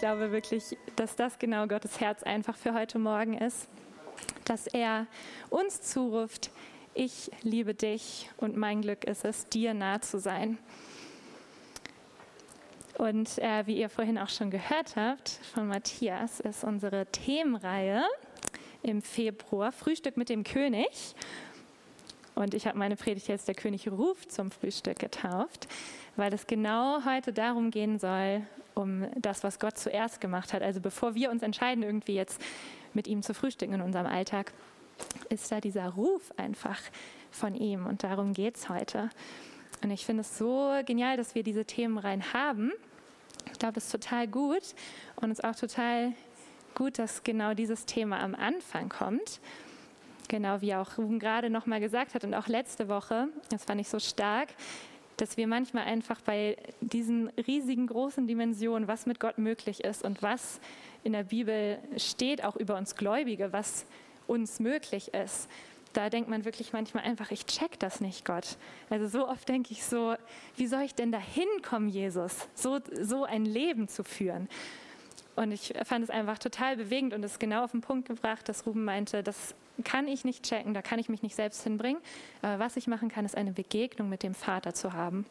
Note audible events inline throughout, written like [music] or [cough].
glaube wirklich, dass das genau Gottes Herz einfach für heute Morgen ist, dass er uns zuruft, ich liebe dich und mein Glück ist es, dir nah zu sein. Und äh, wie ihr vorhin auch schon gehört habt von Matthias, ist unsere Themenreihe im Februar Frühstück mit dem König. Und ich habe meine Predigt jetzt der König ruft zum Frühstück getauft, weil es genau heute darum gehen soll, um das, was Gott zuerst gemacht hat. Also bevor wir uns entscheiden, irgendwie jetzt mit ihm zu frühstücken in unserem Alltag, ist da dieser Ruf einfach von ihm. Und darum geht es heute. Und ich finde es so genial, dass wir diese Themen rein haben. Ich glaube, das ist total gut und es ist auch total gut, dass genau dieses Thema am Anfang kommt. Genau wie auch Ruben gerade nochmal gesagt hat und auch letzte Woche, das fand ich so stark, dass wir manchmal einfach bei diesen riesigen, großen Dimensionen, was mit Gott möglich ist und was in der Bibel steht, auch über uns Gläubige, was uns möglich ist, da denkt man wirklich manchmal einfach, ich check das nicht, Gott. Also so oft denke ich so, wie soll ich denn da hinkommen, Jesus, so, so ein Leben zu führen? Und ich fand es einfach total bewegend und es genau auf den Punkt gebracht, dass Ruben meinte, das kann ich nicht checken, da kann ich mich nicht selbst hinbringen. Aber was ich machen kann, ist eine Begegnung mit dem Vater zu haben.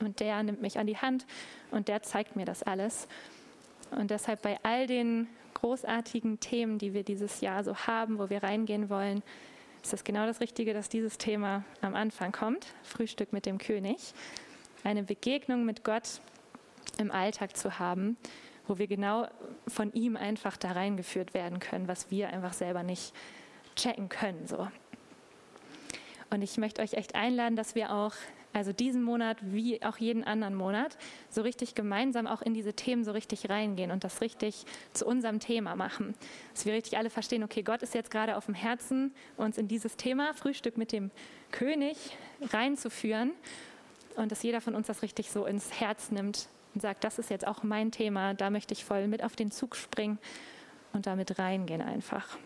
Und der nimmt mich an die Hand und der zeigt mir das alles. Und deshalb bei all den großartigen Themen, die wir dieses Jahr so haben, wo wir reingehen wollen, ist das genau das Richtige, dass dieses Thema am Anfang kommt. Frühstück mit dem König. Eine Begegnung mit Gott im Alltag zu haben, wo wir genau von ihm einfach da reingeführt werden können, was wir einfach selber nicht checken können. So. Und ich möchte euch echt einladen, dass wir auch also diesen Monat wie auch jeden anderen Monat, so richtig gemeinsam auch in diese Themen so richtig reingehen und das richtig zu unserem Thema machen. Dass wir richtig alle verstehen, okay, Gott ist jetzt gerade auf dem Herzen, uns in dieses Thema Frühstück mit dem König reinzuführen und dass jeder von uns das richtig so ins Herz nimmt und sagt, das ist jetzt auch mein Thema, da möchte ich voll mit auf den Zug springen und damit reingehen einfach.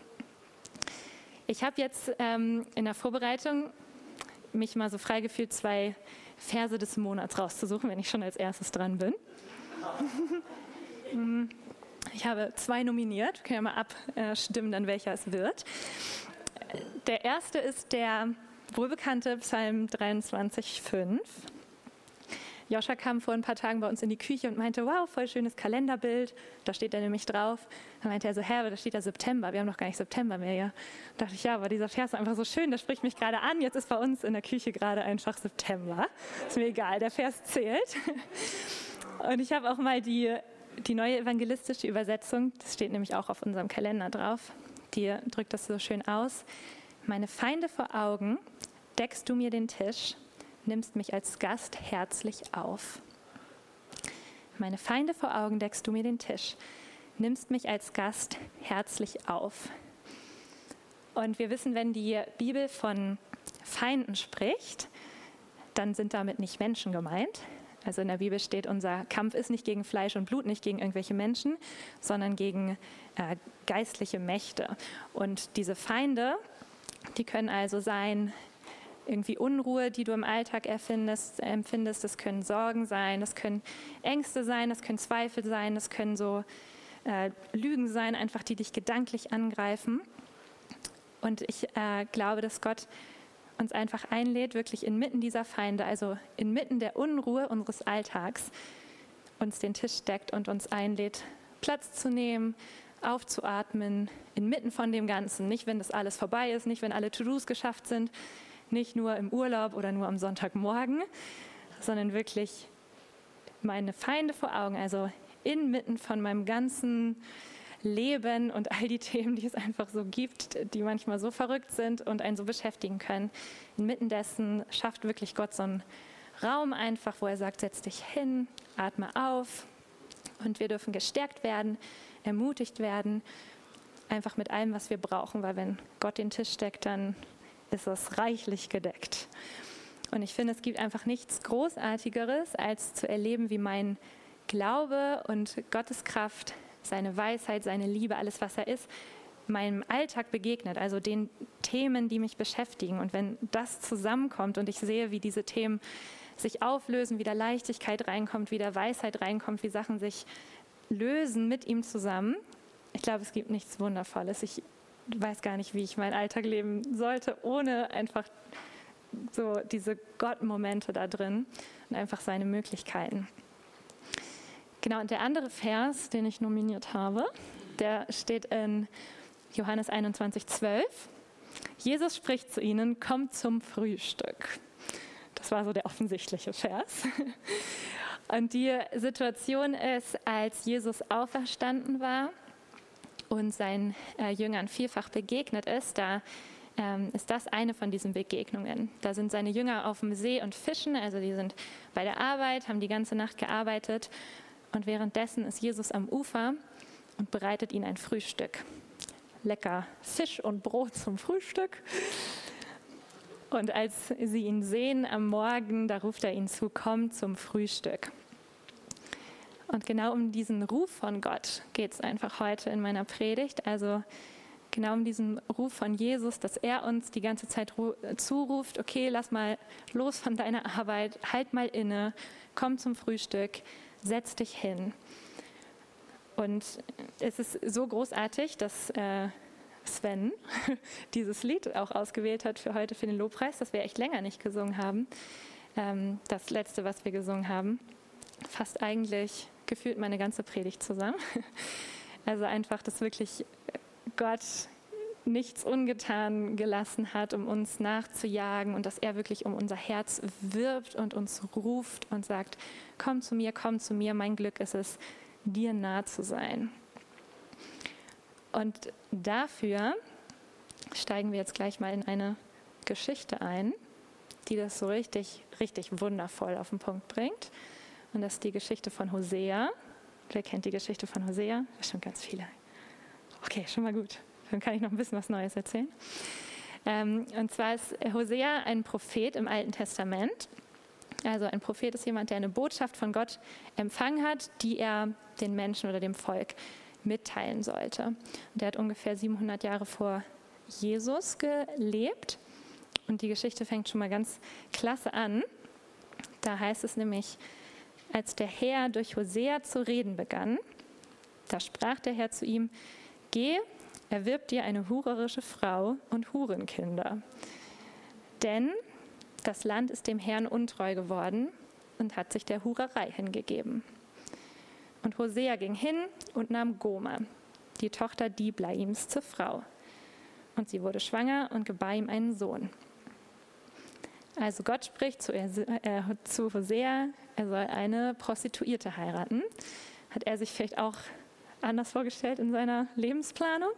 Ich habe jetzt ähm, in der Vorbereitung mich mal so frei gefühlt, zwei Verse des Monats rauszusuchen, wenn ich schon als erstes dran bin. [laughs] ich habe zwei nominiert, wir können ja mal abstimmen, dann welcher es wird. Der erste ist der wohlbekannte Psalm 23,5. Joscha kam vor ein paar Tagen bei uns in die Küche und meinte, wow, voll schönes Kalenderbild. Da steht er nämlich drauf. Dann meinte er so, Herr, da steht da September. Wir haben noch gar nicht September mehr. Ja. Da dachte ich, ja, aber dieser Vers ist einfach so schön, das spricht mich gerade an. Jetzt ist bei uns in der Küche gerade einfach September. Ist mir egal, der Vers zählt. [laughs] Und ich habe auch mal die, die neue evangelistische Übersetzung, das steht nämlich auch auf unserem Kalender drauf, die drückt das so schön aus. Meine Feinde vor Augen, deckst du mir den Tisch nimmst mich als Gast herzlich auf. Meine Feinde vor Augen deckst du mir den Tisch, nimmst mich als Gast herzlich auf. Und wir wissen, wenn die Bibel von Feinden spricht, dann sind damit nicht Menschen gemeint. Also in der Bibel steht, unser Kampf ist nicht gegen Fleisch und Blut, nicht gegen irgendwelche Menschen, sondern gegen äh, geistliche Mächte. Und diese Feinde, die können also sein irgendwie Unruhe, die du im Alltag erfindest, empfindest. Das können Sorgen sein, das können Ängste sein, das können Zweifel sein, das können so äh, Lügen sein, einfach die dich gedanklich angreifen. Und ich äh, glaube, dass Gott uns einfach einlädt, wirklich inmitten dieser Feinde, also inmitten der Unruhe unseres Alltags, uns den Tisch deckt und uns einlädt, Platz zu nehmen, aufzuatmen, inmitten von dem Ganzen. Nicht, wenn das alles vorbei ist, nicht, wenn alle To-Dos geschafft sind, nicht nur im Urlaub oder nur am Sonntagmorgen, sondern wirklich meine Feinde vor Augen, also inmitten von meinem ganzen Leben und all die Themen, die es einfach so gibt, die manchmal so verrückt sind und einen so beschäftigen können. Inmitten dessen schafft wirklich Gott so einen Raum einfach, wo er sagt, setz dich hin, atme auf und wir dürfen gestärkt werden, ermutigt werden, einfach mit allem, was wir brauchen, weil wenn Gott den Tisch deckt, dann ist es reichlich gedeckt. Und ich finde, es gibt einfach nichts Großartigeres, als zu erleben, wie mein Glaube und Gottes Kraft, seine Weisheit, seine Liebe, alles, was er ist, meinem Alltag begegnet, also den Themen, die mich beschäftigen. Und wenn das zusammenkommt und ich sehe, wie diese Themen sich auflösen, wie da Leichtigkeit reinkommt, wie da Weisheit reinkommt, wie Sachen sich lösen mit ihm zusammen. Ich glaube, es gibt nichts Wundervolles. Ich weiß gar nicht, wie ich meinen Alltag leben sollte, ohne einfach so diese Gott-Momente da drin und einfach seine Möglichkeiten. Genau, und der andere Vers, den ich nominiert habe, der steht in Johannes 21, 12. Jesus spricht zu ihnen, kommt zum Frühstück. Das war so der offensichtliche Vers. Und die Situation ist, als Jesus auferstanden war und seinen äh, Jüngern vielfach begegnet ist, da ähm, ist das eine von diesen Begegnungen. Da sind seine Jünger auf dem See und fischen, also die sind bei der Arbeit, haben die ganze Nacht gearbeitet und währenddessen ist Jesus am Ufer und bereitet ihnen ein Frühstück. Lecker Fisch und Brot zum Frühstück. Und als sie ihn sehen am Morgen, da ruft er ihnen zu, komm zum Frühstück. Und genau um diesen Ruf von Gott geht es einfach heute in meiner Predigt. Also genau um diesen Ruf von Jesus, dass er uns die ganze Zeit zuruft, okay, lass mal los von deiner Arbeit, halt mal inne, komm zum Frühstück, setz dich hin. Und es ist so großartig, dass äh, Sven [laughs] dieses Lied auch ausgewählt hat für heute für den Lobpreis, das wir echt länger nicht gesungen haben. Ähm, das letzte, was wir gesungen haben, fasst eigentlich gefühlt meine ganze Predigt zusammen. [laughs] Also einfach, dass wirklich Gott nichts ungetan gelassen hat, um uns nachzujagen und dass er wirklich um unser Herz wirbt und uns ruft und sagt, komm zu mir, komm zu mir, mein Glück ist es, dir nah zu sein. Und dafür steigen wir jetzt gleich mal in eine Geschichte ein, die das so richtig, richtig wundervoll auf den Punkt bringt. Und das ist die Geschichte von Hosea. Wer kennt die Geschichte von Hosea? Schon ganz viele. Okay, schon mal gut. Dann kann ich noch ein bisschen was Neues erzählen. Ähm, und zwar ist Hosea ein Prophet im Alten Testament. Also ein Prophet ist jemand, der eine Botschaft von Gott empfangen hat, die er den Menschen oder dem Volk mitteilen sollte. Und der hat ungefähr 700 Jahre vor Jesus gelebt. Und die Geschichte fängt schon mal ganz klasse an. Da heißt es nämlich, als der Herr durch Hosea zu reden begann, da sprach der Herr zu ihm, Geh, erwirb dir eine hurerische Frau und Hurenkinder. Denn das Land ist dem Herrn untreu geworden und hat sich der Hurerei hingegeben. Und Hosea ging hin und nahm Goma, die Tochter Diblaims, zur Frau. Und sie wurde schwanger und gebar ihm einen Sohn. Also Gott spricht zu, äh, zu Hosea, er soll eine Prostituierte heiraten. Hat er sich vielleicht auch anders vorgestellt in seiner Lebensplanung?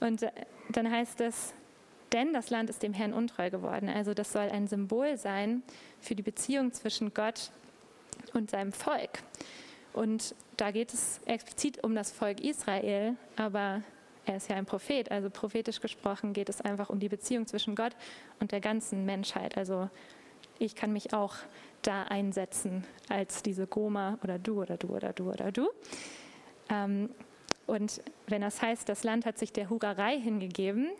Und äh, dann heißt es, denn das Land ist dem Herrn untreu geworden. Also das soll ein Symbol sein für die Beziehung zwischen Gott und seinem Volk. Und da geht es explizit um das Volk Israel, aber er ist ja ein Prophet, also prophetisch gesprochen geht es einfach um die Beziehung zwischen Gott und der ganzen Menschheit. Also ich kann mich auch da einsetzen als diese Goma oder du oder du oder du oder du. Ähm, und wenn das heißt, das Land hat sich der Hurerei hingegeben,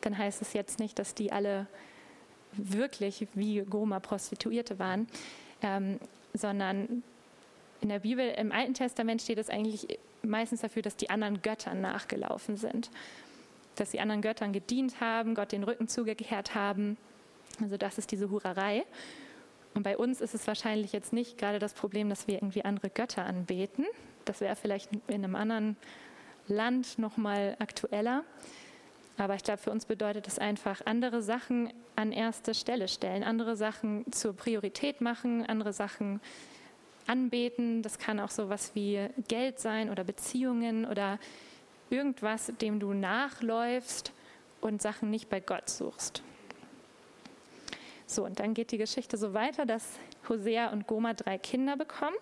dann heißt es jetzt nicht, dass die alle wirklich wie Goma Prostituierte waren, ähm, sondern in der Bibel, im Alten Testament steht es eigentlich meistens dafür, dass die anderen Göttern nachgelaufen sind. Dass die anderen Göttern gedient haben, Gott den Rücken zugekehrt haben. Also das ist diese Hurerei. Und bei uns ist es wahrscheinlich jetzt nicht gerade das Problem, dass wir irgendwie andere Götter anbeten. Das wäre vielleicht in einem anderen Land nochmal aktueller. Aber ich glaube, für uns bedeutet es einfach, andere Sachen an erste Stelle stellen, andere Sachen zur Priorität machen, andere Sachen anbeten. Das kann auch so was wie Geld sein oder Beziehungen oder irgendwas, dem du nachläufst und Sachen nicht bei Gott suchst. So, und dann geht die Geschichte so weiter, dass Hosea und Goma drei Kinder bekommen.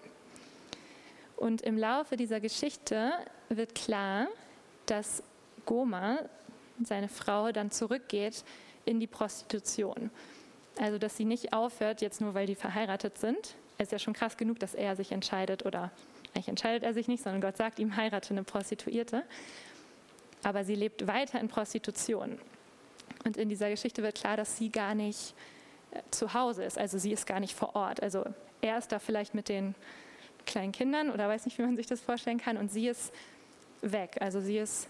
Und im Laufe dieser Geschichte wird klar, dass Goma, seine Frau, dann zurückgeht in die Prostitution. Also, dass sie nicht aufhört, jetzt nur weil die verheiratet sind, ist ja schon krass genug, dass er sich entscheidet oder eigentlich entscheidet er sich nicht, sondern Gott sagt ihm, heirate eine Prostituierte. Aber sie lebt weiter in Prostitution. Und in dieser Geschichte wird klar, dass sie gar nicht äh, zu Hause ist, also sie ist gar nicht vor Ort. Also er ist da vielleicht mit den kleinen Kindern oder weiß nicht, wie man sich das vorstellen kann. Und sie ist weg. Also sie ist,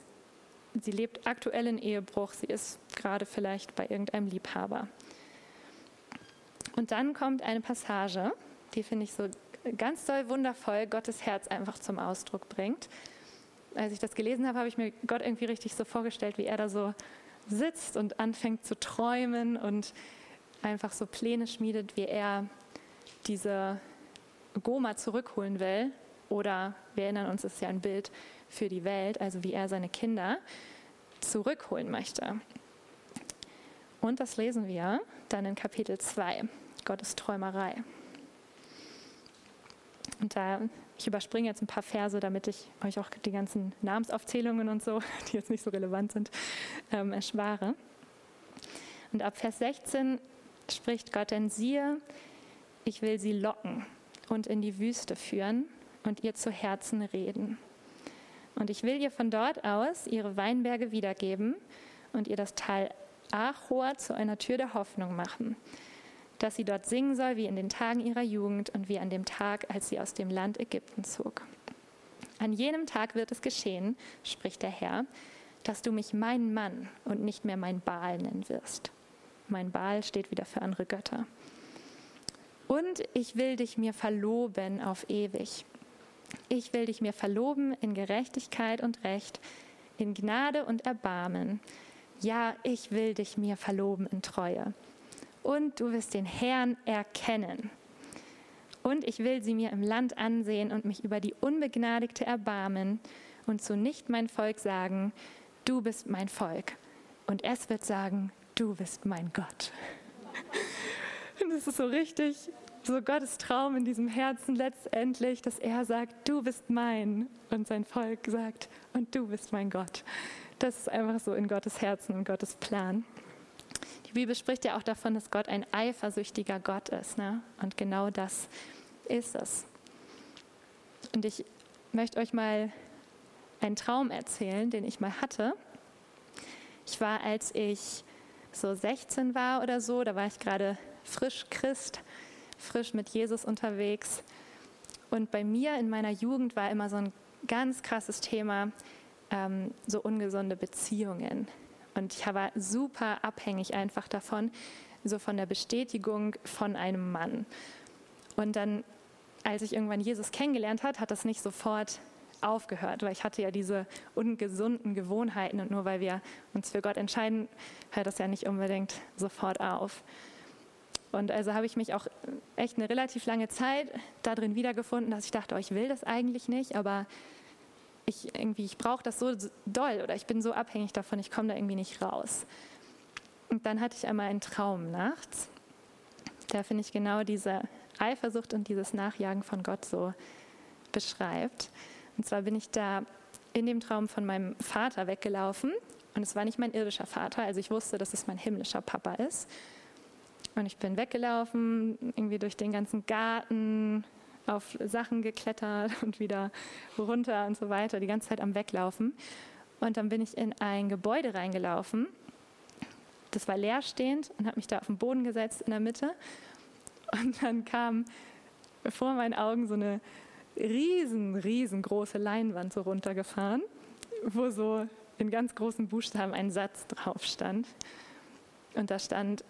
sie lebt aktuell in Ehebruch. Sie ist gerade vielleicht bei irgendeinem Liebhaber. Und dann kommt eine Passage, die finde ich so ganz doll wundervoll Gottes Herz einfach zum Ausdruck bringt. Als ich das gelesen habe, habe ich mir Gott irgendwie richtig so vorgestellt, wie er da so sitzt und anfängt zu träumen und einfach so Pläne schmiedet, wie er diese Goma zurückholen will. Oder wir erinnern uns, es ist ja ein Bild für die Welt, also wie er seine Kinder zurückholen möchte. Und das lesen wir dann in Kapitel 2, Gottes Träumerei. Und da, ich überspringe jetzt ein paar Verse, damit ich euch auch die ganzen Namensaufzählungen und so, [laughs] die jetzt nicht so relevant sind, ähm, erspare. Und ab Vers 16 spricht Gott, denn siehe, ich will sie locken und in die Wüste führen und ihr zu Herzen reden. Und ich will ihr von dort aus ihre Weinberge wiedergeben und ihr das Tal Achor zu einer Tür der Hoffnung machen, dass sie dort singen soll wie in den Tagen ihrer Jugend und wie an dem Tag, als sie aus dem Land Ägypten zog. An jenem Tag wird es geschehen, spricht der Herr, dass du mich mein Mann und nicht mehr mein Baal nennen wirst. Mein Baal steht wieder für andere Götter. Und ich will dich mir verloben auf ewig. Ich will dich mir verloben in Gerechtigkeit und Recht, in Gnade und Erbarmen. Ja, ich will dich mir verloben in Treue und du wirst den Herrn erkennen. Und ich will sie mir im Land ansehen und mich über die Unbegnadigte erbarmen und zu nicht mein Volk sagen, du bist mein Volk. Und es wird sagen, du bist mein Gott. [laughs] Und es ist so richtig, so Gottes Traum in diesem Herzen letztendlich, dass er sagt, du bist mein. Und sein Volk sagt, und du bist mein Gott. Das ist einfach so in Gottes Herzen und Gottes Plan. Die Bibel spricht ja auch davon, dass Gott ein eifersüchtiger Gott ist. Ne? Und genau das ist es. Und ich möchte euch mal einen Traum erzählen, den ich mal hatte. Ich war, als ich so 16 war oder so, da war ich gerade frisch Christ, frisch mit Jesus unterwegs. Und bei mir in meiner Jugend war immer so ein ganz krasses Thema, ähm, so ungesunde Beziehungen. Und ich war super abhängig einfach davon, so von der Bestätigung von einem Mann. Und dann, als ich irgendwann Jesus kennengelernt hat, hat das nicht sofort aufgehört, weil ich hatte ja diese ungesunden Gewohnheiten und nur weil wir uns für Gott entscheiden, hört das ja nicht unbedingt sofort auf. Und also habe ich mich auch echt eine relativ lange Zeit darin wiedergefunden, dass ich dachte, oh, ich will das eigentlich nicht, aber ich irgendwie, ich brauche das so doll oder ich bin so abhängig davon, ich komme da irgendwie nicht raus. Und dann hatte ich einmal einen Traum nachts. Da finde ich genau diese Eifersucht und dieses Nachjagen von Gott so beschreibt. Und zwar bin ich da in dem Traum von meinem Vater weggelaufen. Und es war nicht mein irdischer Vater, also ich wusste, dass es mein himmlischer Papa ist. Und ich bin weggelaufen, irgendwie durch den ganzen Garten, auf Sachen geklettert und wieder runter und so weiter, die ganze Zeit am Weglaufen. Und dann bin ich in ein Gebäude reingelaufen. Das war leerstehend und habe mich da auf den Boden gesetzt in der Mitte. Und dann kam vor meinen Augen so eine riesen, riesengroße Leinwand so runtergefahren, wo so in ganz großen Buchstaben ein Satz drauf stand. Und da stand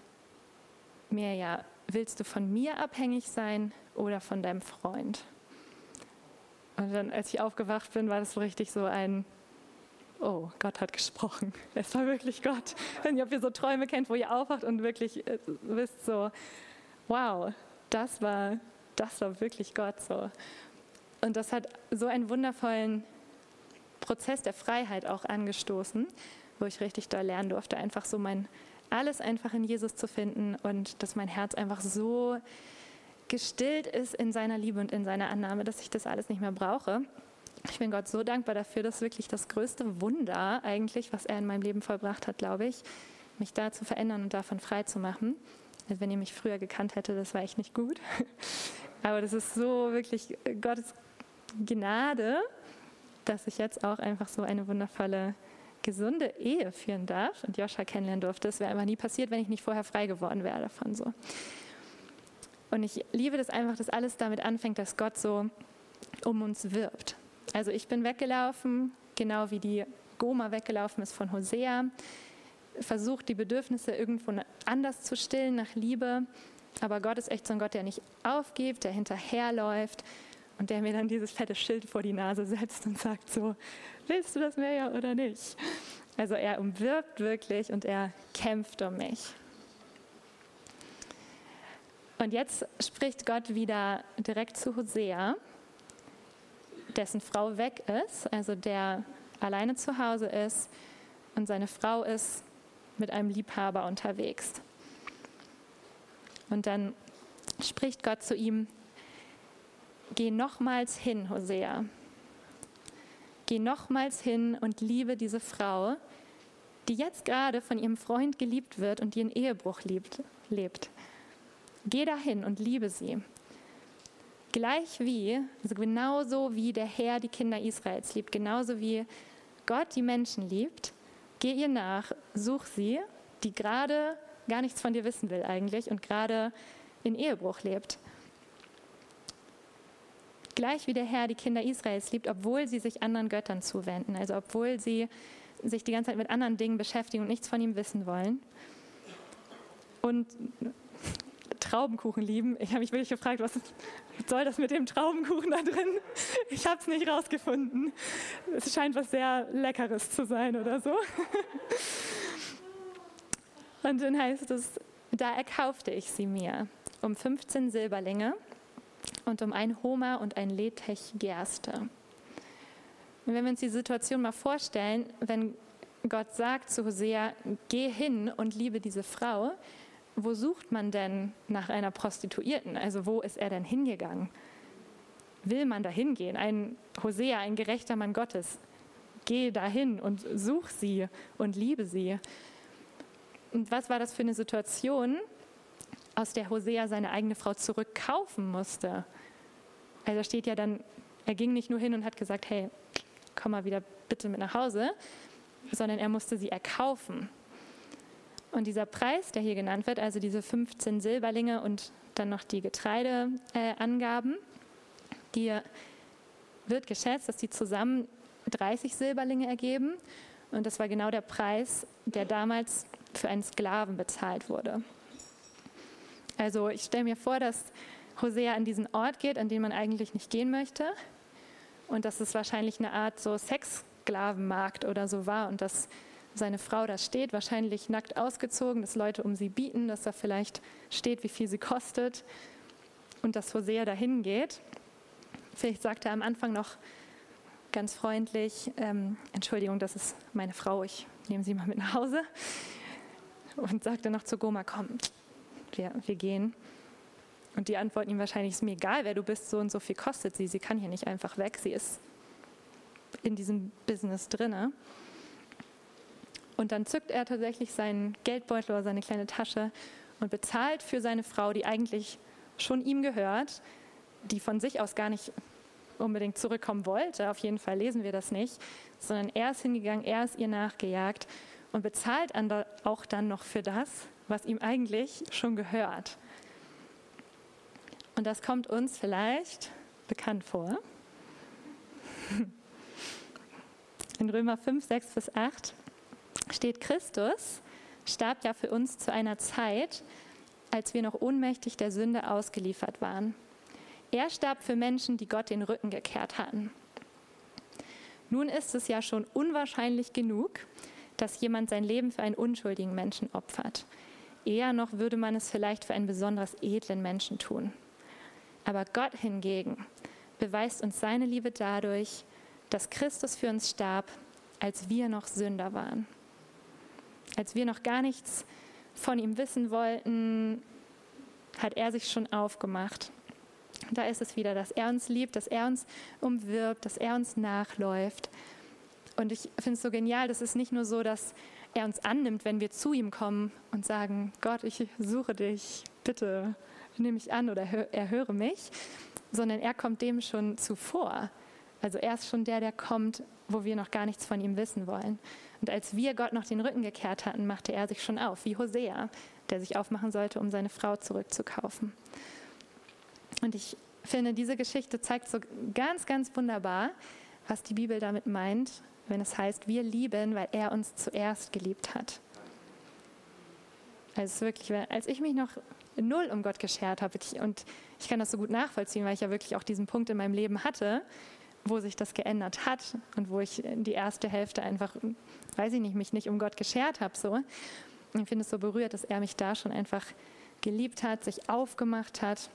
mir ja, willst du von mir abhängig sein oder von deinem Freund? Und dann, als ich aufgewacht bin, war das so richtig so ein, oh, Gott hat gesprochen. [laughs] Es war wirklich Gott. Wenn ihr, ob ihr so Träume kennt, wo ihr aufwacht und wirklich äh, wisst so, wow, das war, das war wirklich Gott so. Und das hat so einen wundervollen Prozess der Freiheit auch angestoßen, wo ich richtig doll lernen durfte, einfach so mein alles einfach in Jesus zu finden und dass mein Herz einfach so gestillt ist in seiner Liebe und in seiner Annahme, dass ich das alles nicht mehr brauche. Ich bin Gott so dankbar dafür, dass wirklich das größte Wunder eigentlich, was er in meinem Leben vollbracht hat, glaube ich, mich da zu verändern und davon frei zu machen. Also wenn ihr mich früher gekannt hättet, das war echt nicht gut. [laughs] Aber das ist so wirklich Gottes Gnade, dass ich jetzt auch einfach so eine wundervolle gesunde Ehe führen darf und Joscha kennenlernen durfte. Das wäre einfach nie passiert, wenn ich nicht vorher frei geworden wäre davon so. Und ich liebe das einfach, dass alles damit anfängt, dass Gott so um uns wirbt. Also ich bin weggelaufen, genau wie die Goma weggelaufen ist von Hosea, versucht die Bedürfnisse irgendwo anders zu stillen nach Liebe. Aber Gott ist echt so ein Gott, der nicht aufgibt, der hinterherläuft und der mir dann dieses fette Schild vor die Nase setzt und sagt so, willst du das mehr oder nicht? Also er umwirbt wirklich und er kämpft um mich. Und jetzt spricht Gott wieder direkt zu Hosea, dessen Frau weg ist, also der alleine zu Hause ist und seine Frau ist mit einem Liebhaber unterwegs. Und dann spricht Gott zu ihm, geh nochmals hin, Hosea. Geh nochmals hin und liebe diese Frau, die jetzt gerade von ihrem Freund geliebt wird und die in Ehebruch liebt, lebt. Geh dahin und liebe sie. Gleich wie, also genauso wie der Herr die Kinder Israels liebt, genauso wie Gott die Menschen liebt, geh ihr nach, such sie, die gerade gar nichts von dir wissen will eigentlich und gerade in Ehebruch lebt. Gleich wie der Herr die Kinder Israels liebt, obwohl sie sich anderen Göttern zuwenden, also obwohl sie sich die ganze Zeit mit anderen Dingen beschäftigen und nichts von ihm wissen wollen. Und Traubenkuchen lieben. Ich habe mich wirklich gefragt, was soll das mit dem Traubenkuchen da drin? Ich habe es nicht rausgefunden. Es scheint was sehr Leckeres zu sein oder so. Und dann heißt es, da erkaufte ich sie mir um 15 Silberlinge und um ein Homer und ein Letech Gerste. Und wenn wir uns die Situation mal vorstellen, wenn Gott sagt zu Hosea, geh hin und liebe diese Frau, wo sucht man denn nach einer Prostituierten? Also wo ist er denn hingegangen? Will man da hingehen? Ein Hosea, ein gerechter Mann Gottes, geh dahin und such sie und liebe sie. Und was war das für eine Situation, aus der Hosea seine eigene Frau zurückkaufen musste? Also steht ja dann, er ging nicht nur hin und hat gesagt, hey, komm mal wieder bitte mit nach Hause, sondern er musste sie erkaufen. Und dieser Preis, der hier genannt wird, also diese 15 Silberlinge und dann noch die Getreideangaben, äh, die wird geschätzt, dass die zusammen 30 Silberlinge ergeben. Und das war genau der Preis, der damals für einen Sklaven bezahlt wurde. Also ich stelle mir vor, dass Hosea an diesen Ort geht, an den man eigentlich nicht gehen möchte. Und dass es wahrscheinlich eine Art so Sexsklavenmarkt oder so war und dass seine Frau da steht, wahrscheinlich nackt ausgezogen, dass Leute um sie bieten, dass da vielleicht steht, wie viel sie kostet und dass Hosea dahin geht. Vielleicht sagt er am Anfang noch ganz freundlich, ähm, Entschuldigung, das ist meine Frau, ich nehme sie mal mit nach Hause. Und sagt dann noch zu Goma, komm, wir, wir gehen. Und die antworten ihm wahrscheinlich, ist mir egal, wer du bist, so und so viel kostet sie, sie kann hier nicht einfach weg, sie ist in diesem Business drinne. Und dann zückt er tatsächlich seinen Geldbeutel oder seine kleine Tasche und bezahlt für seine Frau, die eigentlich schon ihm gehört, die von sich aus gar nicht unbedingt zurückkommen wollte. Auf jeden Fall lesen wir das nicht, sondern er ist hingegangen, er ist ihr nachgejagt und bezahlt auch dann noch für das, was ihm eigentlich schon gehört. Und das kommt uns vielleicht bekannt vor. [laughs] In Römer 5, 6 bis 8 steht Christus, starb ja für uns zu einer Zeit, als wir noch ohnmächtig der Sünde ausgeliefert waren. Er starb für Menschen, die Gott den Rücken gekehrt hatten. Nun ist es ja schon unwahrscheinlich genug, dass jemand sein Leben für einen unschuldigen Menschen opfert. Eher noch würde man es vielleicht für einen besonders edlen Menschen tun. Aber Gott hingegen beweist uns seine Liebe dadurch, dass Christus für uns starb, als wir noch Sünder waren als wir noch gar nichts von ihm wissen wollten, hat er sich schon aufgemacht. Da ist es wieder, dass er uns liebt, dass er uns umwirbt, dass er uns nachläuft. Und ich finde es so genial, das ist nicht nur so, dass er uns annimmt, wenn wir zu ihm kommen und sagen, Gott, ich suche dich, bitte nimm mich an oder erhöre mich, sondern er kommt dem schon zuvor. Also er ist schon der, der kommt, wo wir noch gar nichts von ihm wissen wollen. Und als wir Gott noch den Rücken gekehrt hatten, machte er sich schon auf, wie Hosea, der sich aufmachen sollte, um seine Frau zurückzukaufen. Und ich finde, diese Geschichte zeigt so ganz, ganz wunderbar, was die Bibel damit meint, wenn es heißt, wir lieben, weil er uns zuerst geliebt hat. Also wirklich, als ich mich noch null um Gott geschert habe, und ich kann das so gut nachvollziehen, weil ich ja wirklich auch diesen Punkt in meinem Leben hatte, wo sich das geändert hat und wo ich die erste Hälfte einfach, weiß ich nicht, mich nicht um Gott geschert habe. So. Ich finde es so berührt, dass er mich da schon einfach geliebt hat, sich aufgemacht hat,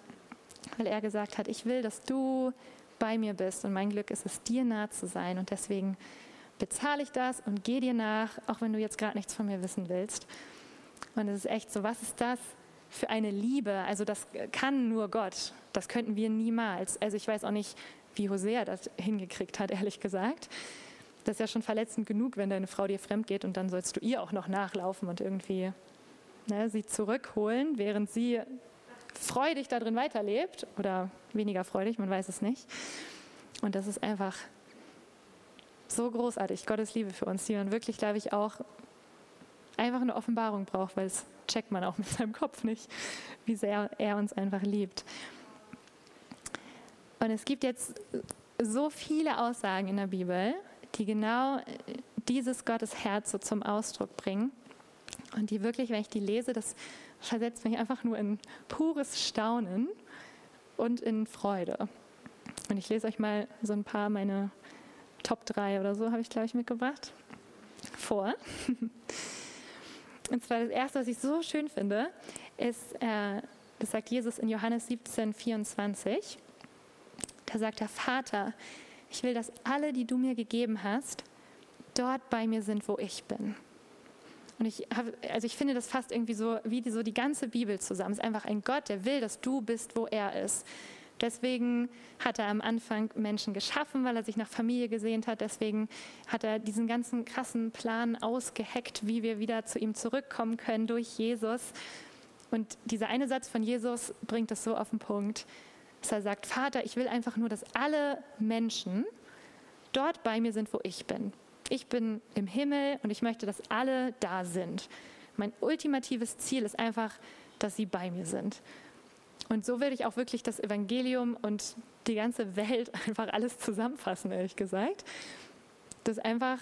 weil er gesagt hat, ich will, dass du bei mir bist und mein Glück ist es, dir nah zu sein und deswegen bezahle ich das und gehe dir nach, auch wenn du jetzt gerade nichts von mir wissen willst. Und es ist echt so, was ist das für eine Liebe? Also das kann nur Gott. Das könnten wir niemals. Also ich weiß auch nicht, wie Hosea das hingekriegt hat, [laughs] ehrlich gesagt. Das ist ja schon verletzend genug, wenn deine Frau dir fremd geht und dann sollst du ihr auch noch nachlaufen und irgendwie ne, sie zurückholen, während sie freudig darin weiterlebt oder weniger freudig, man weiß es nicht. Und das ist einfach so großartig, Gottes Liebe für uns, die man wirklich, glaube ich, auch einfach eine Offenbarung braucht, weil es checkt man auch mit seinem Kopf nicht, wie sehr er uns einfach liebt. Und es gibt jetzt so viele Aussagen in der Bibel, die genau dieses Gottes Herz so zum Ausdruck bringen. Und die wirklich, wenn ich die lese, das versetzt mich einfach nur in pures Staunen und in Freude. Und ich lese euch mal so ein paar meine Top 3 oder so, habe ich, glaube ich, mitgebracht, vor. Und zwar das erste, was ich so schön finde, ist, äh, das sagt Jesus in Johannes 17, 24. Da sagt der Vater, ich will, dass alle, die du mir gegeben hast, dort bei mir sind, wo ich bin. Und ich habe, also ich finde das fast irgendwie so wie die, so die ganze Bibel zusammen. Es ist einfach ein Gott, der will, dass du bist, wo er ist. Deswegen hat er am Anfang Menschen geschaffen, weil er sich nach Familie gesehnt hat. Deswegen hat er diesen ganzen krassen Plan ausgeheckt, wie wir wieder zu ihm zurückkommen können durch Jesus. Und dieser eine Satz von Jesus bringt es so auf den Punkt, dass er sagt, Vater, ich will einfach nur, dass alle Menschen dort bei mir sind, wo ich bin. Ich bin im Himmel und ich möchte, dass alle da sind. Mein ultimatives Ziel ist einfach, dass sie bei mir sind. Und so will ich auch wirklich das Evangelium und die ganze Welt [laughs] einfach alles zusammenfassen, ehrlich gesagt. Dass einfach,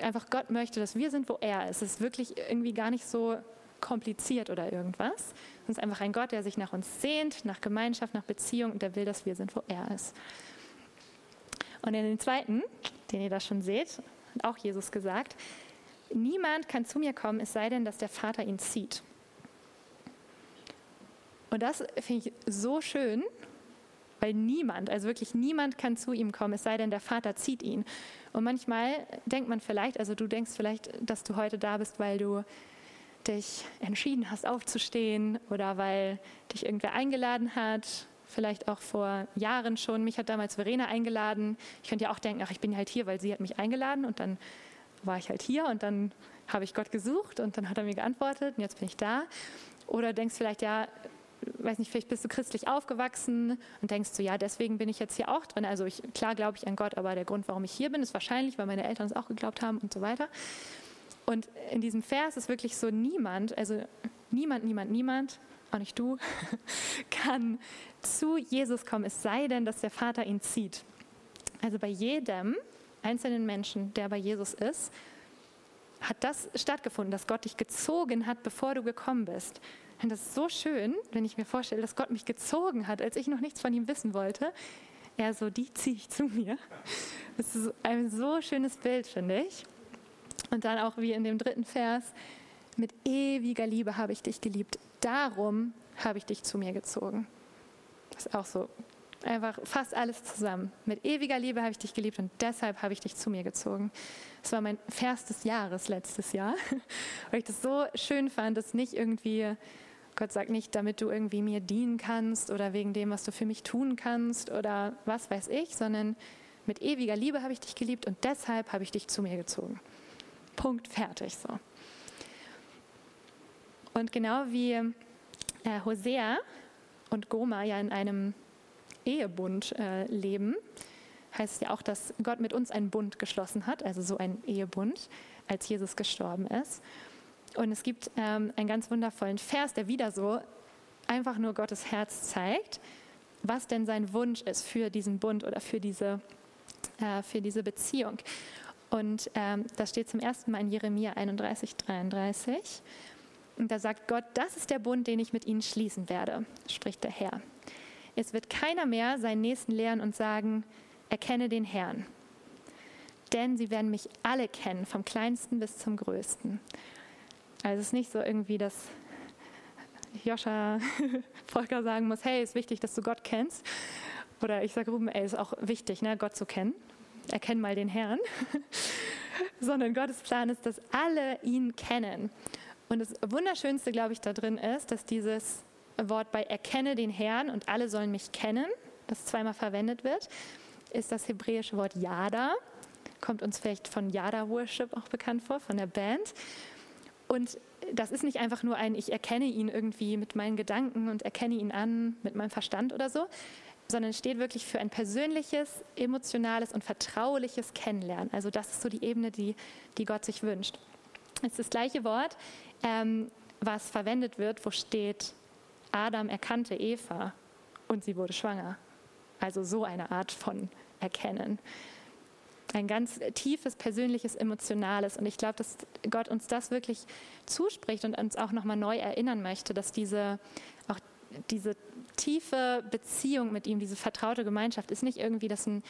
einfach Gott möchte, dass wir sind, wo er ist. Es ist wirklich irgendwie gar nicht so kompliziert oder irgendwas. Es ist einfach ein Gott, der sich nach uns sehnt, nach Gemeinschaft, nach Beziehung und der will, dass wir sind, wo er ist. Und in den zweiten, den ihr da schon seht, hat auch Jesus gesagt, niemand kann zu mir kommen, es sei denn, dass der Vater ihn zieht. Und das finde ich so schön, weil niemand, also wirklich niemand kann zu ihm kommen, es sei denn, der Vater zieht ihn. Und manchmal denkt man vielleicht, also du denkst vielleicht, dass du heute da bist, weil du dich entschieden hast aufzustehen oder weil dich irgendwer eingeladen hat, vielleicht auch vor Jahren schon. Mich hat damals Verena eingeladen. Ich könnte ja auch denken, ach, ich bin halt hier, weil sie hat mich eingeladen und dann war ich halt hier und dann habe ich Gott gesucht und dann hat er mir geantwortet und jetzt bin ich da. Oder denkst vielleicht, ja, weiß nicht, vielleicht bist du christlich aufgewachsen und denkst so, ja, deswegen bin ich jetzt hier auch drin. Also ich, klar glaube ich an Gott, aber der Grund, warum ich hier bin, ist wahrscheinlich, weil meine Eltern es auch geglaubt haben und so weiter. Und in diesem Vers ist wirklich so niemand, also niemand, niemand, niemand, auch nicht du, [laughs] kann zu Jesus kommen, es sei denn, dass der Vater ihn zieht. Also bei jedem einzelnen Menschen, der bei Jesus ist, hat das stattgefunden, dass Gott dich gezogen hat, bevor du gekommen bist. Und das ist so schön, wenn ich mir vorstelle, dass Gott mich gezogen hat, als ich noch nichts von ihm wissen wollte. Er so, die ziehe ich zu mir. Das ist ein so schönes Bild, finde ich. Und dann auch wie in dem dritten Vers, mit ewiger Liebe habe ich dich geliebt. Darum habe ich dich zu mir gezogen. Das ist auch so einfach fast alles zusammen. Mit ewiger Liebe habe ich dich geliebt und deshalb habe ich dich zu mir gezogen. Das war mein Vers des Jahres letztes Jahr, [laughs] weil ich das so schön fand, dass nicht irgendwie Gott sagt nicht, damit du irgendwie mir dienen kannst oder wegen dem, was du für mich tun kannst oder was weiß ich, sondern mit ewiger Liebe habe ich dich geliebt und deshalb habe ich dich zu mir gezogen. Punkt, fertig so. Und genau wie äh, Hosea und Goma ja in einem Ehebund äh, leben, heißt es ja auch, dass Gott mit uns einen Bund geschlossen hat, also so einen Ehebund, als Jesus gestorben ist. Und es gibt ähm, einen ganz wundervollen Vers, der wieder so einfach nur Gottes Herz zeigt. was denn sein Wunsch ist für diesen Bund oder für diese, äh, für diese Beziehung. Und ähm, das steht zum ersten Mal in Jeremia 31, 33. Und da sagt Gott, das ist der Bund, den ich mit ihnen schließen werde, spricht der Herr. Es wird keiner mehr seinen Nächsten lehren und sagen, erkenne den Herrn. Denn sie werden mich alle kennen, vom kleinsten bis zum größten. Also es ist nicht so irgendwie, dass Joscha [laughs] Volker sagen muss, hey, ist wichtig, dass du Gott kennst. Oder ich sage Ruben, ey, ist auch wichtig, ne, Gott zu kennen. Erkenn mal den Herrn. [laughs] Sondern Gottes Plan ist, dass alle ihn kennen. Und das Wunderschönste, glaube ich, da drin ist, dass dieses Wort bei erkenne den Herrn und alle sollen mich kennen, das zweimal verwendet wird, ist das hebräische Wort Yada. Kommt uns vielleicht von Yada Worship auch bekannt vor, von der Band. Und das ist nicht einfach nur ein, ich erkenne ihn irgendwie mit meinen Gedanken und erkenne ihn an mit meinem Verstand oder so, sondern steht wirklich für ein persönliches, emotionales und vertrauliches Kennenlernen. Also das ist so die Ebene, die, die Gott sich wünscht. Es ist das gleiche Wort, ähm, was verwendet wird, wo steht, Adam erkannte Eva und sie wurde schwanger. Also so eine Art von Erkennen. Ein ganz tiefes, persönliches, emotionales. Und ich glaube, dass Gott uns das wirklich zuspricht und uns auch nochmal neu erinnern möchte, dass diese, auch diese tiefe Beziehung mit ihm, diese vertraute Gemeinschaft, ist nicht irgendwie, dass ein,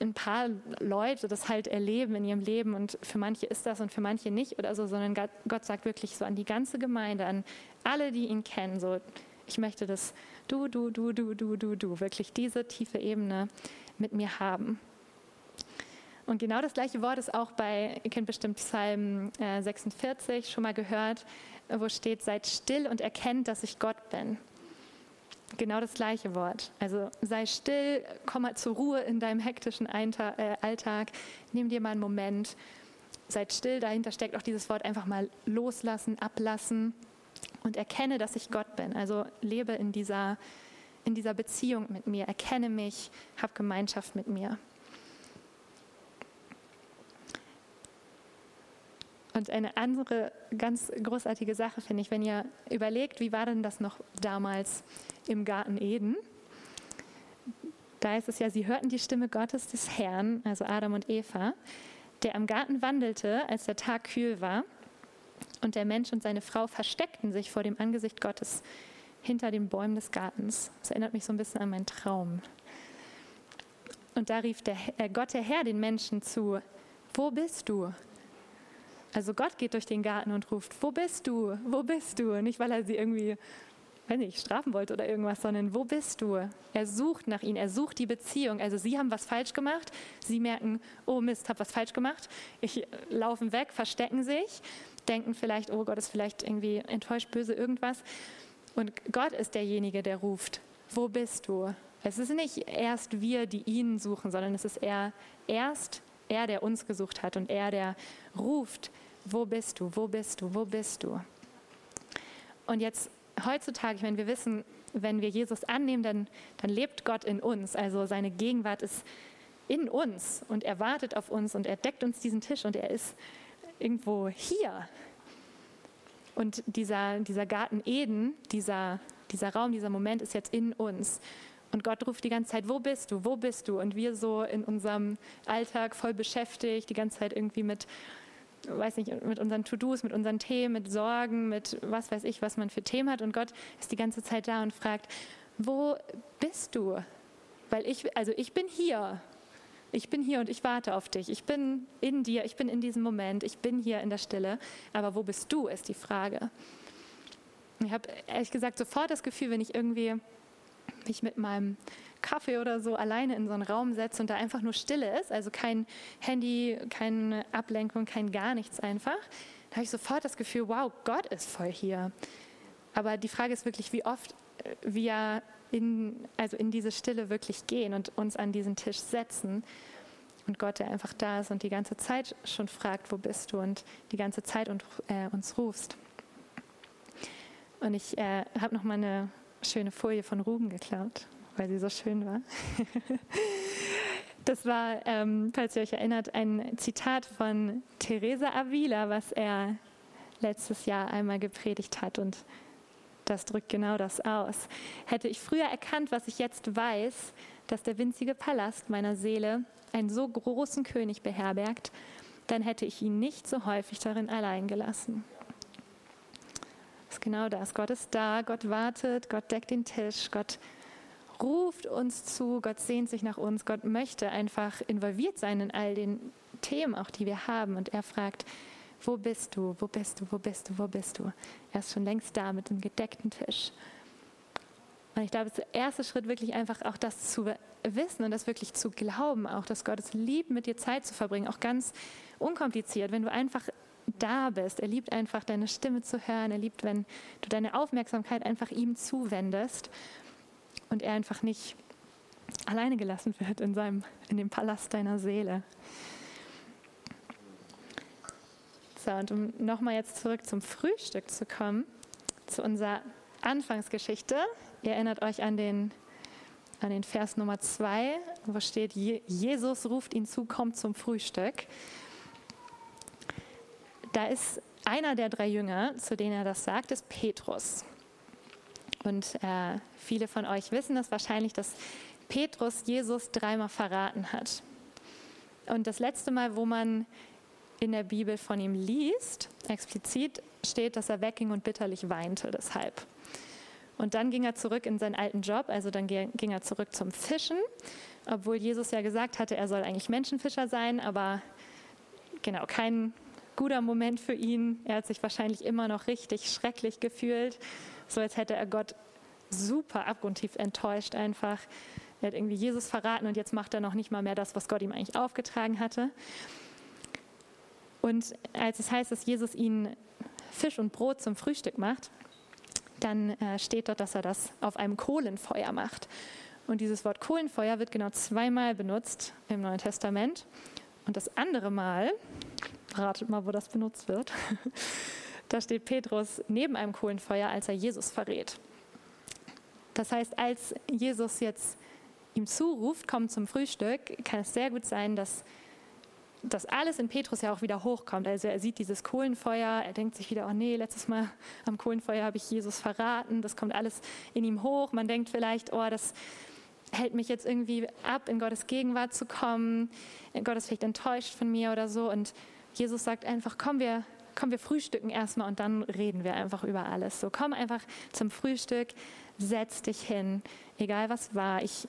ein paar Leute das halt erleben in ihrem Leben und für manche ist das und für manche nicht oder so, sondern Gott sagt wirklich so an die ganze Gemeinde, an alle, die ihn kennen, so, ich möchte, dass du, du, du, du, du, du, du wirklich diese tiefe Ebene mit mir haben. Und genau das gleiche Wort ist auch bei, ihr kennt bestimmt Psalm 46 äh, schon mal gehört, wo steht, seid still und erkennt, dass ich Gott bin. Genau das gleiche Wort. Also sei still, komm mal zur Ruhe in deinem hektischen äh, Alltag, nimm dir mal einen Moment, seid still, dahinter steckt auch dieses Wort einfach mal loslassen, ablassen und erkenne, dass ich Gott bin. Also lebe in dieser, in dieser Beziehung mit mir, erkenne mich, hab Gemeinschaft mit mir. Und eine andere ganz großartige Sache finde ich, wenn ihr überlegt, wie war denn das noch damals im Garten Eden? Da ist es ja, sie hörten die Stimme Gottes des Herrn, also Adam und Eva, der am Garten wandelte, als der Tag kühl war. Und der Mensch und seine Frau versteckten sich vor dem Angesicht Gottes hinter den Bäumen des Gartens. Das erinnert mich so ein bisschen an meinen Traum. Und da rief der, äh, Gott der Herr den Menschen zu, wo bist du? Also Gott geht durch den Garten und ruft, wo bist du? Wo bist du? Nicht, weil er sie irgendwie, weiß nicht, strafen wollte oder irgendwas, sondern wo bist du? Er sucht nach ihnen, er sucht die Beziehung. Also sie haben was falsch gemacht, sie merken, oh Mist, hab was falsch gemacht. Ich äh, laufen weg, verstecken sich, denken vielleicht, oh Gott ist vielleicht irgendwie enttäuscht, böse, irgendwas. Und Gott ist derjenige, der ruft, wo bist du? Es ist nicht erst wir, die ihn suchen, sondern es ist er erst er, der uns gesucht hat und er, der ruft, wo bist du, wo bist du, wo bist du? Und jetzt heutzutage, meine, wir wissen, wenn wir Jesus annehmen, dann, dann lebt Gott in uns. Also seine Gegenwart ist in uns und er wartet auf uns und er deckt uns diesen Tisch und er ist irgendwo hier. Und dieser, dieser Garten Eden, dieser, dieser Raum, dieser Moment ist jetzt in uns. Und Gott ruft die ganze Zeit, wo bist du, wo bist du? Und wir so in unserem Alltag voll beschäftigt, die ganze Zeit irgendwie mit, weiß nicht, mit unseren To-Dos, mit unseren Themen, mit Sorgen, mit was weiß ich, was man für Themen hat. Und Gott ist die ganze Zeit da und fragt, wo bist du? Weil ich, also ich bin hier. Ich bin hier und ich warte auf dich. Ich bin in dir, ich bin in diesem Moment, ich bin hier in der Stille. Aber wo bist du, ist die Frage. Ich habe ehrlich gesagt sofort das Gefühl, wenn ich irgendwie mich mit meinem Kaffee oder so alleine in so einen Raum setze und da einfach nur Stille ist, also kein Handy, keine Ablenkung, kein gar nichts einfach, da habe ich sofort das Gefühl, wow, Gott ist voll hier. Aber die Frage ist wirklich, wie oft äh, wir in, also in diese Stille wirklich gehen und uns an diesen Tisch setzen und Gott, der einfach da ist und die ganze Zeit schon fragt, wo bist du und die ganze Zeit und, äh, uns rufst. Und ich äh, habe noch mal eine schöne Folie von Ruben geklaut, weil sie so schön war. [laughs] Das war, ähm, falls ihr euch erinnert, ein Zitat von Teresa Avila, was er letztes Jahr einmal gepredigt hat. Und das drückt genau das aus. Hätte ich früher erkannt, was ich jetzt weiß, dass der winzige Palast meiner Seele einen so großen König beherbergt, dann hätte ich ihn nicht so häufig darin allein gelassen. Ist genau das. Gott ist da, Gott wartet, Gott deckt den Tisch, Gott ruft uns zu, Gott sehnt sich nach uns, Gott möchte einfach involviert sein in all den Themen, auch die wir haben. Und er fragt, wo bist du, wo bist du, wo bist du, wo bist du? Er ist schon längst da mit dem gedeckten Tisch. Und ich glaube, der erste Schritt wirklich einfach auch das zu wissen und das wirklich zu glauben, auch dass Gott es liebt, mit dir Zeit zu verbringen, auch ganz unkompliziert, wenn du einfach da bist. Er liebt einfach deine Stimme zu hören. Er liebt, wenn du deine Aufmerksamkeit einfach ihm zuwendest und er einfach nicht alleine gelassen wird in, seinem, in dem Palast deiner Seele. So, und um nochmal jetzt zurück zum Frühstück zu kommen, zu unserer Anfangsgeschichte. Ihr erinnert euch an den, an den Vers Nummer zwei, wo steht, Jesus ruft ihn zu, kommt zum Frühstück. Da ist einer der drei Jünger, zu denen er das sagt, ist Petrus. Und äh, viele von euch wissen das wahrscheinlich, dass Petrus Jesus dreimal verraten hat. Und das letzte Mal, wo man in der Bibel von ihm liest, explizit steht, dass er wegging und bitterlich weinte deshalb. Und dann ging er zurück in seinen alten Job, also dann ging er zurück zum Fischen, obwohl Jesus ja gesagt hatte, er soll eigentlich Menschenfischer sein, aber genau, kein guter Moment für ihn. Er hat sich wahrscheinlich immer noch richtig schrecklich gefühlt, so als hätte er Gott super abgrundtief enttäuscht einfach. Er hat irgendwie Jesus verraten und jetzt macht er noch nicht mal mehr das, was Gott ihm eigentlich aufgetragen hatte. Und als es heißt, dass Jesus ihnen Fisch und Brot zum Frühstück macht, dann äh, steht dort, dass er das auf einem Kohlenfeuer macht. Und dieses Wort Kohlenfeuer wird genau zweimal benutzt im Neuen Testament. Und das andere Mal, ratet mal, wo das benutzt wird, [laughs] da steht Petrus neben einem Kohlenfeuer, als er Jesus verrät. Das heißt, als Jesus jetzt ihm zuruft, komm zum Frühstück, kann es sehr gut sein, dass das alles in Petrus ja auch wieder hochkommt. Also er sieht dieses Kohlenfeuer, er denkt sich wieder, oh nee, letztes Mal [laughs] am Kohlenfeuer habe ich Jesus verraten, das kommt alles in ihm hoch. Man denkt vielleicht, oh, das hält mich jetzt irgendwie ab, in Gottes Gegenwart zu kommen. Gott ist vielleicht enttäuscht von mir oder so. Und Jesus sagt einfach, komm, wir, komm, wir frühstücken erstmal und dann reden wir einfach über alles. So, komm einfach zum Frühstück, setz dich hin, egal was war. Ich,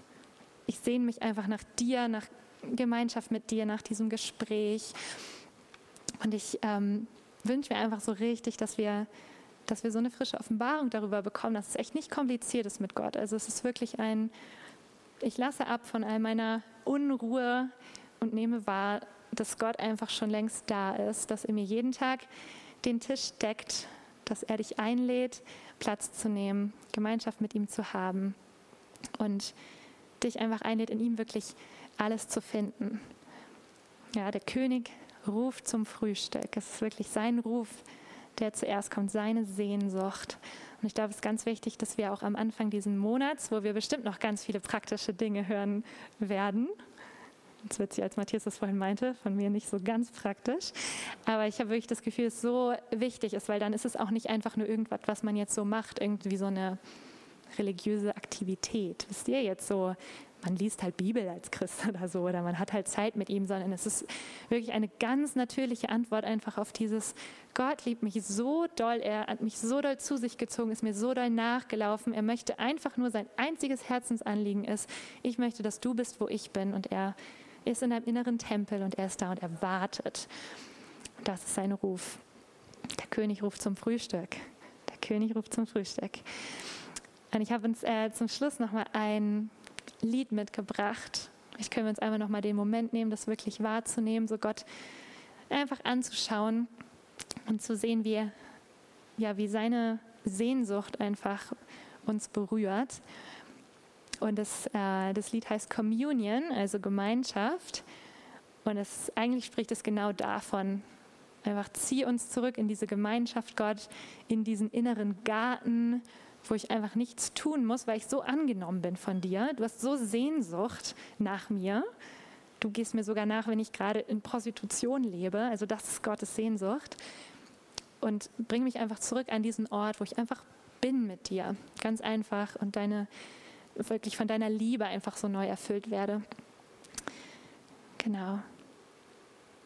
ich sehne mich einfach nach dir, nach Gemeinschaft mit dir nach diesem Gespräch. Und ich ähm, wünsche mir einfach so richtig, dass wir, dass wir so eine frische Offenbarung darüber bekommen, dass es echt nicht kompliziert ist mit Gott. Also es ist wirklich ein, ich lasse ab von all meiner Unruhe und nehme wahr, dass Gott einfach schon längst da ist, dass er mir jeden Tag den Tisch deckt, dass er dich einlädt, Platz zu nehmen, Gemeinschaft mit ihm zu haben und dich einfach einlädt, in ihm wirklich alles zu finden. Ja, der König ruft zum Frühstück. Es ist wirklich sein Ruf, der zuerst kommt, seine Sehnsucht. Und ich glaube, es ist ganz wichtig, dass wir auch am Anfang dieses Monats, wo wir bestimmt noch ganz viele praktische Dinge hören werden, Jetzt wird sie, als Matthias das vorhin meinte, von mir nicht so ganz praktisch. Aber ich habe wirklich das Gefühl, dass es so wichtig ist, weil dann ist es auch nicht einfach nur irgendwas, was man jetzt so macht, irgendwie so eine religiöse Aktivität. Wisst ihr jetzt so, man liest halt Bibel als Christ [laughs] oder so oder man hat halt Zeit mit ihm, sondern es ist wirklich eine ganz natürliche Antwort einfach auf dieses Gott liebt mich so doll, er hat mich so doll zu sich gezogen, ist mir so doll nachgelaufen, er möchte einfach nur sein einziges Herzensanliegen ist, ich möchte, dass du bist, wo ich bin und er ist in einem inneren Tempel und er ist da und er wartet. Das ist sein Ruf. Der König ruft zum Frühstück. Der König ruft zum Frühstück. Und ich habe uns äh, zum Schluss nochmal ein Lied mitgebracht. Vielleicht können wir uns einmal nochmal den Moment nehmen, das wirklich wahrzunehmen, so Gott einfach anzuschauen und zu sehen, wie, ja, wie seine Sehnsucht einfach uns berührt. Und das, äh, das Lied heißt Communion, also Gemeinschaft. Und es, eigentlich spricht es genau davon. Einfach zieh uns zurück in diese Gemeinschaft, Gott, in diesen inneren Garten, wo ich einfach nichts tun muss, weil ich so angenommen bin von dir. Du hast so Sehnsucht nach mir. Du gehst mir sogar nach, wenn ich gerade in Prostitution lebe. Also das ist Gottes Sehnsucht. Und bring mich einfach zurück an diesen Ort, wo ich einfach bin mit dir. Ganz einfach und deine, wirklich von deiner Liebe einfach so neu erfüllt werde. Genau.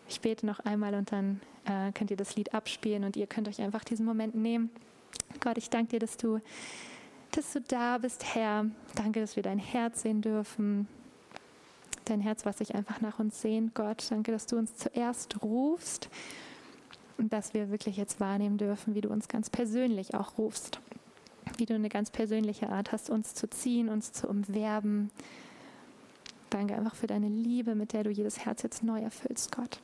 Ich bete noch einmal und dann äh, könnt ihr das Lied abspielen und ihr könnt euch einfach diesen Moment nehmen. Gott, ich danke dir, dass du, dass du da bist, Herr. Danke, dass wir dein Herz sehen dürfen. Dein Herz, was sich einfach nach uns sehnt, Gott. Danke, dass du uns zuerst rufst und dass wir wirklich jetzt wahrnehmen dürfen, wie du uns ganz persönlich auch rufst. Wie du eine ganz persönliche Art hast, uns zu ziehen, uns zu umwerben. Danke einfach für deine Liebe, mit der du jedes Herz jetzt neu erfüllst, Gott.